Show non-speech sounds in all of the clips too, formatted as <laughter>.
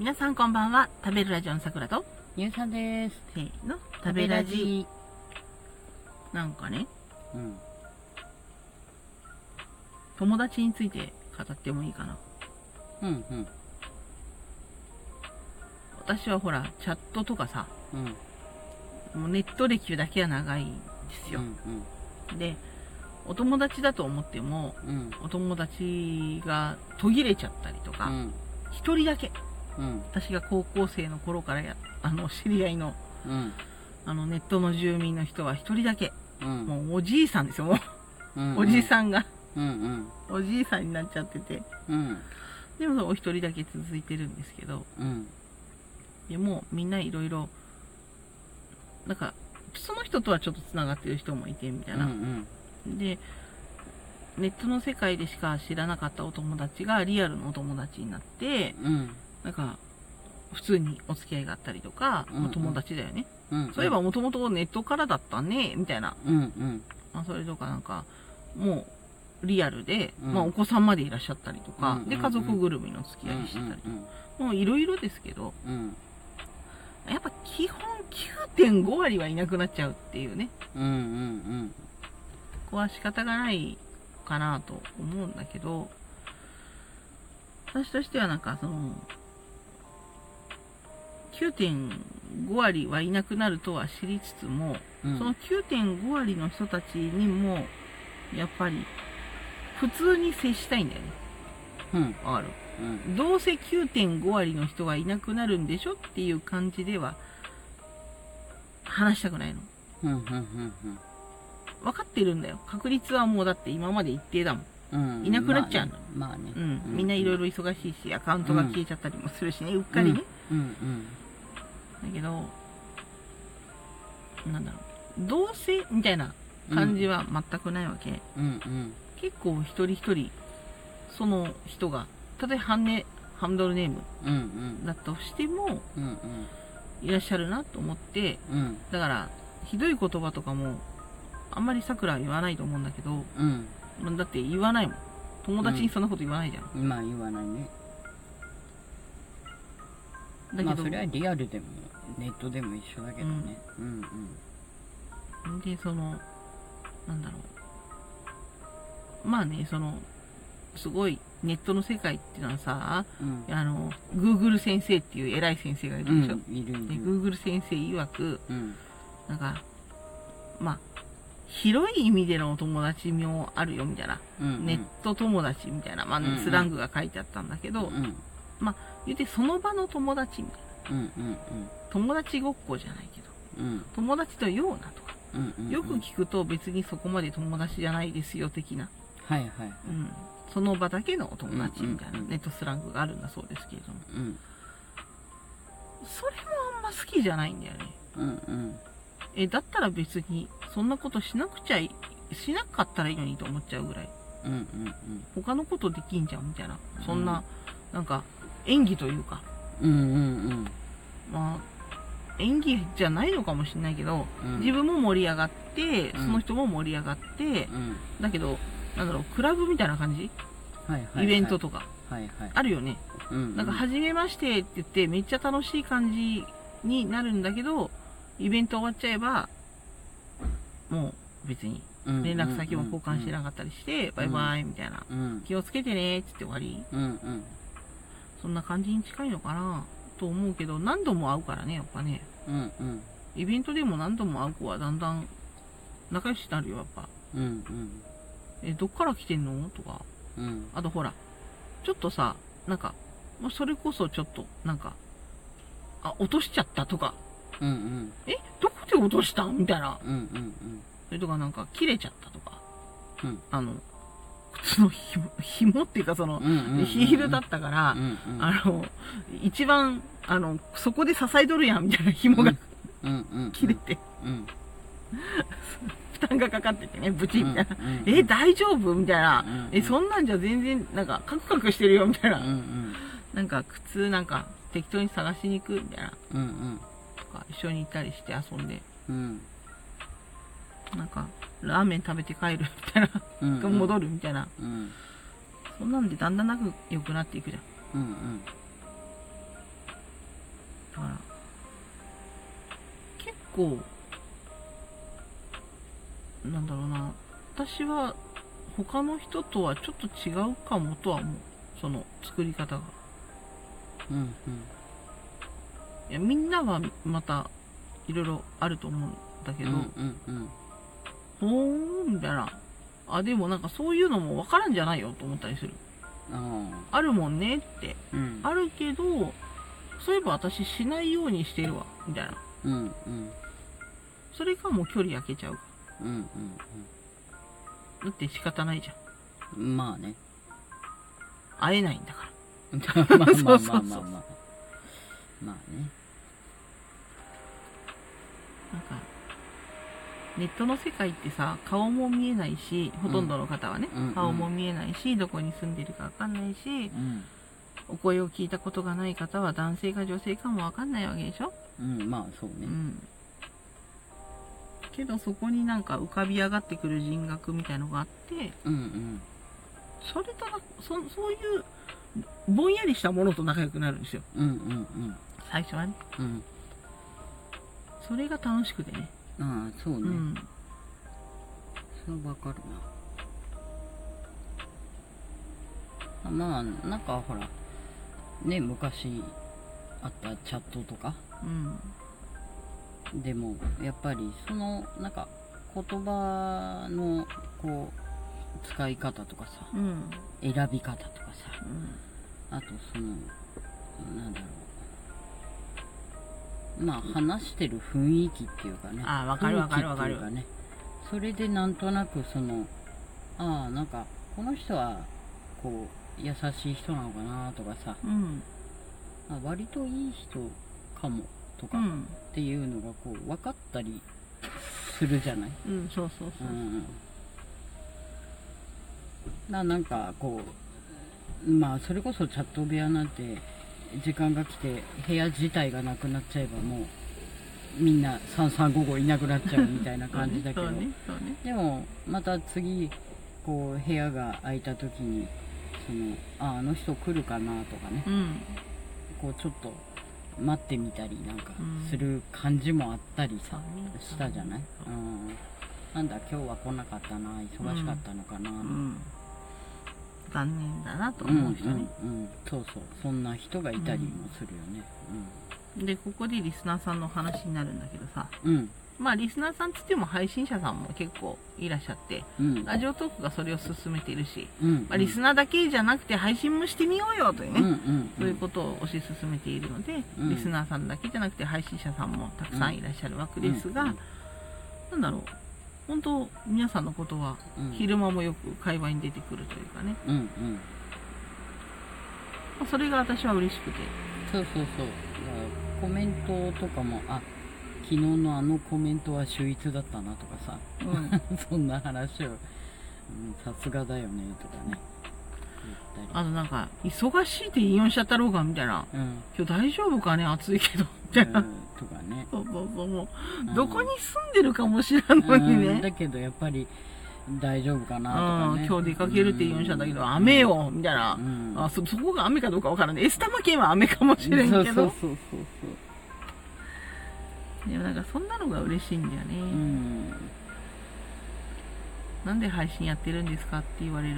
皆さんこんばんは。食べるラジオのさくらと、ゆうさんです。せーの、食べラジ。。なんかね、うん。友達について語ってもいいかな。うんうん。私はほら、チャットとかさ、うん。もうネット歴だけは長いんですよ。うんで、お友達だと思っても、うん。お友達が途切れちゃったりとか、うん。一、人だけ、うん。私が高校生の頃からや、あの、知り合いの、うん。あの、ネットの住民の人は一人だけ、うん。もうおじいさんですよ、もうん。う。おじいさんが、うんうん。おじいさんになっちゃってて。うん。でもお一人だけ続いてるんですけど、うん。でもみんないろいろ、なんか、その人とはちょっと繋がってる人もいてみたいな。うんで、ネットの世界でしか知らなかったお友達がリアルのお友達になって、うん。なんか、普通にお付き合いがあったりとか、うんうんお友達だよね。うん。そういえばもともとネットからだったね、みたいな。うんうん。まあ、それとかなんか、もう、リアルで、うんまあお子さんまでいらっしゃったりとか、うんうんうんで、家族ぐるみの付き合いしてたりとか、もういろいろですけど、うん。やっぱ基本9.5割はいなくなっちゃうっていうね。うんうんここは仕方がないかなと思うんだけど、私としてはなんかその、9.5割はいなくなるとは知りつつも、うん。その9.5割の人たちにも、やっぱり、普通に接したいんだよね。うん。わかるうん。どうせ9.5割の人がいなくなるんでしょっていう感じでは、話したくないの。うん。うん。うん。分かってるんだよ。確率はもうだって今まで一定だもん。うん。いなくなっちゃうのまあね。うん。みんないろいろ忙しいし、アカウントが消えちゃったりもするしね、うっかりね。うんうん。だけど、なんだろう。どうせみたいな感じは全くないわけ。うんうん。結構一人一人、その人が、たとえハンネ、ハンドルネームうんうん。だったとしても、うんいらっしゃるなと思って、うん。だから、ひどい言葉とかも、あんまり桜は言わないと思うんだけど、うん。まあだって言わないもん。友達にそんなこと言わないじゃん。うん。まあ言わないね。だけど、まあそれはリアルでもネットでも一緒だけどね。うんうん。で、その、なんだろう。まあね、その、すごい、ネットの世界っていうのはさ、うん。あの、Google 先生っていう偉い先生がいるでしょ？うん、いるいで、る。Google 先生曰く、うん。なんか、まあ、広い意味でのお友達もあるよみたいな。うん。ネット友達みたいな、まあ、うんうんスラングが書いてあったんだけど、うん。言ってその場の友達みたいな。うんうん友達ごっこじゃないけど、うん。うん。友達とようなとか、うんうん。よく聞くと別にそこまで友達じゃないですよ的な、はいはい。うん、その場だけのお友達みたいなうんうんうんネットスラングがあるんだそうですけれども、うん。それもあんま好きじゃないんだよね。うんうん。え、だったら別にそんなことしなくちゃい、しなかったらいいのにと思っちゃうぐらい。うんうん他のことできんじゃんみたいな。そんな、なんか演技というか、うん。うんうんまあ、演技じゃないのかもしれないけど、うん。自分も盛り上がって、うんその人も盛り上がって、うん。だけど、なんだろう、クラブみたいな感じ？はいはい。イベント。とか。はいはい。あるよね。うん。なんか、初めましてって言って、めっちゃ楽しい感じになるんだけど、イベント終わっちゃえば、もう別に連絡先も交換してなかったりして、バイバイみたいな。うん。気をつけてねって言って終わり。うんうん。そんな感じに近いのかなと思うけど、何度も会うからね、やっぱね。うんうん。イベントでも何度も会う子はだんだん仲良しになるよ、やっぱ。うんうん。え、どっから来てんの？とか。うん。あとほら、ちょっとさ、なんか、まあそれこそちょっと、なんか、あ、落としちゃったとか、うんうん。え、どこで落とした？みたいな。うんうんそれとかなんか、切れちゃったとか。うんあの、靴の紐、紐っていうかその。ヒールだったから。あの、一番、あの、そこで支えとるやん、みたいな紐が。切れて、うん。負担がかかっててね、ブチみたいな。え、大丈夫みたいな。うんえ、そんなんじゃ全然、なんか、カクカクしてるよ、みたいな。なんか、靴なんか、適当に探しに行く、みたいな。とか、一緒に行ったりして遊んで、うん。かラーメン食べて帰るみたいな、うんうん、戻るみたいな、うん、そんなんでだんだんなく良くなっていくじゃん、うんうん、だから結構なんだろうな。私は他の人とはちょっと違うかもとは思う。その作り方が。うんうん。いやみんなはまたいろいろあると思うんだけど、うんうんうん。ほーんみたいな。あでもなんかそういうのも分からんじゃないよと思ったりする。ああるもんねって。あうん。あるけどそういえば私しないようにしてるわみたいな。うんうん。それがもう距離開けちゃう。うんうんだって仕方ないじゃん。うんまあね。会えないんだか <laughs> まあまあまあまあそうそうそうまあまあまあね。らなんかネットの世界ってさ顔も見えないしほとんどの方はね、うん。うん。顔も見えないしどこに住んでるか分かんないしうん。お声を聞いたことがない方は男性か女性かも分かんないわけでしょ、うんまあそうね。うん。けどそこになんか浮かび上がってくる人格みたいのがあってうんうん。それとなそそういうぼんやりしたものと仲良くなるんですよ。うんうん最初はね。うんうん。それが楽しくてねああそうね、うん。それわかるな。あまあなんかほらね昔あったチャットとか。うん。でもやっぱりそのなんか言葉のこう使い方とかさ。うん。選び方とかさ。うん。あとそのなんだろうまあ話してる雰囲気っていうかね。あわかるわかるわかる。ねそれでなんとなくそのああなんかこの人はこう優しい人なのかなとかさ。うん。あ割といい人かもとかっうん。ていうのがこう分かったりするじゃない？うんそうそうそう。うん。ななんかこうまあそれこそチャット部屋なんて時間が来て部屋自体がなくなっちゃえばもうみんな3355いなくなっちゃうみたいな感じだけど、<laughs> ねね。でもまた次こう部屋が空いた時にそのああの人来るかなとかね。うん。こうちょっと待ってみたりなんかうんする感じもあったりさ、そうね。したじゃない、うん、なんだ今日は来なかったな忙しかったのかな、うん残念だなとうん思う人ね、うんうんそうそう。そんな人がいたりもするよね。でここでリスナーさんの話になるんだけどさ。うん。うんまあリスナーさんつっても配信者さんも結構いらっしゃってうん。ラジオトークがそれを進めているし、うん。まあ、リスナーだけじゃなくて配信もしてみようよというね、うんうんそういうことを推し進めているので、うん。リスナーさんだけじゃなくて配信者さんもたくさんいらっしゃるわけですが、うん。なんだろう本当皆さんのことはうん。昼間もよく会話に出てくるというかね、うんうん。まあそれが私は嬉しくて。そうそうそう。コメントとかもあ昨日のあのコメントは秀逸だったなとかさ。うん。<laughs> そんな話をうんさすがだよねとかね。あとなんか忙しいって引用しちゃったろうがみたいな。りうん。今日大丈夫かね暑いけど。みたいな、うんとかね。<laughs> そうそうそう。もうどこに住んでるかも知らんのにうん。ね、だけどやっぱり大丈夫かなとうんかね今日出かけるって言うんだけど、雨よみたいな、うん。あそそこが雨かどうかわからないエスタマ県は雨かもしれんけど。そうそうそうそう。でもなんかそんなのが嬉しいんだよね、うん。なんで配信やってるんですかって言われる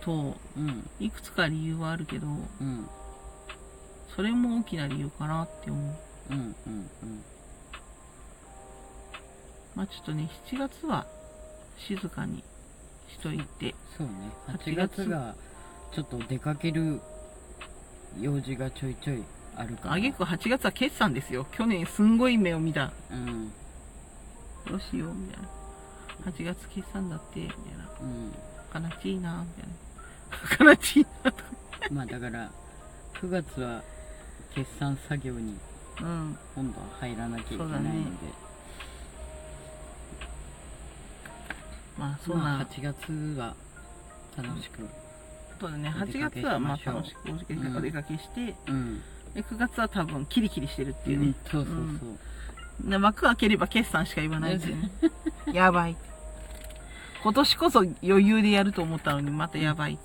とうん。いくつか理由はあるけどうんそれも大きな理由かなって思う。うんうんまあちょっとね7月は静かにしといてそうね。8 8月がちょっと出かける用事がちょいちょいあるから。あげく8月は決算ですよ。去年すんごい目を見た。うん。どうしようみたいな。8月決算だってみたいうん。な悲しいなみたいな。悲しいなとか。まあだから9月は決算作業にうん今度は入らなきゃいけないので、そうだね。まあそんな、まあ8月は楽しくそうだね。8お出かけ月はまあ楽しくお出かけうん。お出かけして、うん。で9月は多分キリキリしてるっていうね。うん、そうそうそう、で幕開ければ決算しか言わないっていうね。<laughs> やばい。今年こそ余裕でやると思ったのにまたやばい。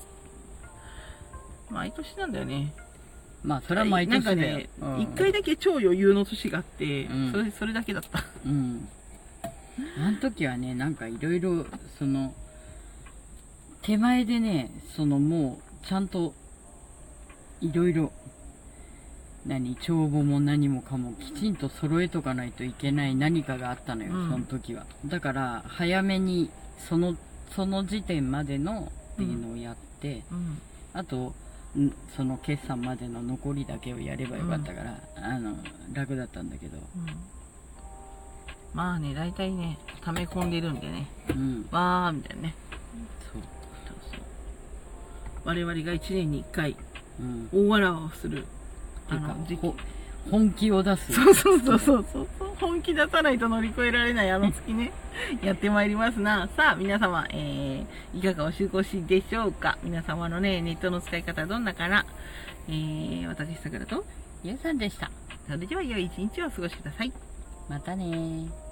毎年なんだよねまあそれは毎年だよなんかね、うん。一、回だけ超余裕の年があって、うん。それそれだけだった。うん。あの時はねなんかいろいろその手前でねそのもうちゃんといろいろ何帳簿も何もかもきちんと揃えとかないといけない何かがあったのよ、うん。その時は。だから早めにそのその時点までのっていうのをやって、うん。あとんその決算までの残りだけをやればよかったから、あの楽だったんだけど、うん。まあね大体ね溜め込んでるんでね。うん、わーみたいなね。そう、そうそう。我々が1年に1回うん、大笑わをするあてかの時期。ほ本気を出す。そうそうそうそうそう本気出さないと乗り越えられないあの月ね。<laughs> やってまいりますな。さあ皆様、えー、いかがお過ごしでしょうか？皆様のねネットの使い方どんなかな？えー、私さくらとゆうさんでした。それでは良い一日をお過ごしください。またねー